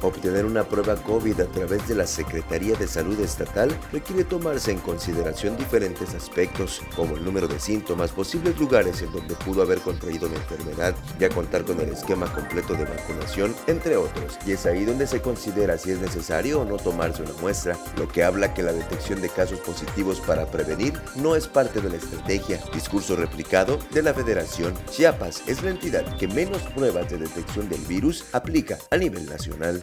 Obtener una prueba COVID a través de la Secretaría de Salud Estatal requiere tomarse en consideración diferentes aspectos, como el número de síntomas, posibles lugares en donde pudo haber contraído la enfermedad, ya contar con el esquema completo de vacunación, entre otros. Y es ahí donde se considera si es necesario o no tomarse una muestra, lo que habla que la detección de casos positivos para prevenir no es parte de la estrategia. Discurso replicado de la Federación. Chiapas es la entidad que menos pruebas de detección del virus aplica a nivel nacional.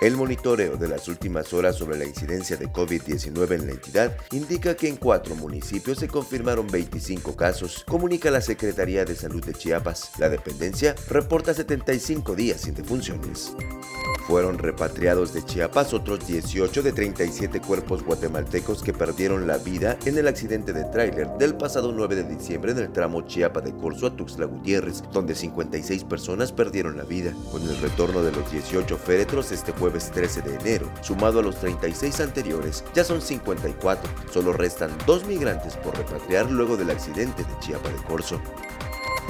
El monitoreo de las últimas horas sobre la incidencia de COVID-19 en la entidad indica que en cuatro municipios se confirmaron 25 casos, comunica la Secretaría de Salud de Chiapas. La dependencia reporta 75 días sin defunciones. Fueron repatriados de Chiapas otros 18 de 37 cuerpos guatemaltecos que perdieron la vida en el accidente de tráiler del pasado 9 de diciembre en el tramo Chiapa de Corzo a Tuxtla Gutiérrez, donde 56 personas perdieron la vida. Con el retorno de los 18 féretros este jueves 13 de enero, sumado a los 36 anteriores, ya son 54. Solo restan dos migrantes por repatriar luego del accidente de Chiapa de Corzo.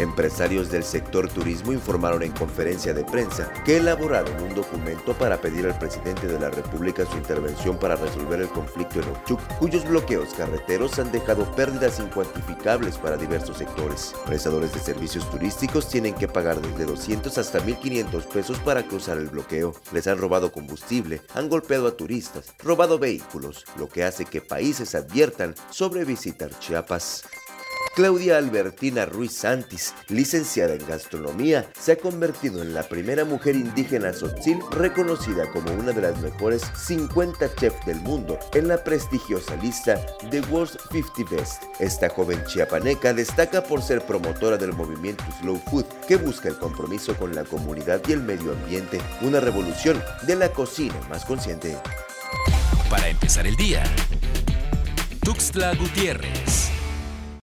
Empresarios del sector turismo informaron en conferencia de prensa que elaboraron un documento para pedir al presidente de la República su intervención para resolver el conflicto en Ochuc, cuyos bloqueos carreteros han dejado pérdidas incuantificables para diversos sectores. Prestadores de servicios turísticos tienen que pagar desde 200 hasta 1.500 pesos para cruzar el bloqueo. Les han robado combustible, han golpeado a turistas, robado vehículos, lo que hace que países adviertan sobre visitar Chiapas. Claudia Albertina Ruiz Santis, licenciada en gastronomía, se ha convertido en la primera mujer indígena tzotzil reconocida como una de las mejores 50 chefs del mundo en la prestigiosa lista The World's 50 Best. Esta joven chiapaneca destaca por ser promotora del movimiento Slow Food, que busca el compromiso con la comunidad y el medio ambiente, una revolución de la cocina más consciente. Para empezar el día, Tuxtla Gutiérrez.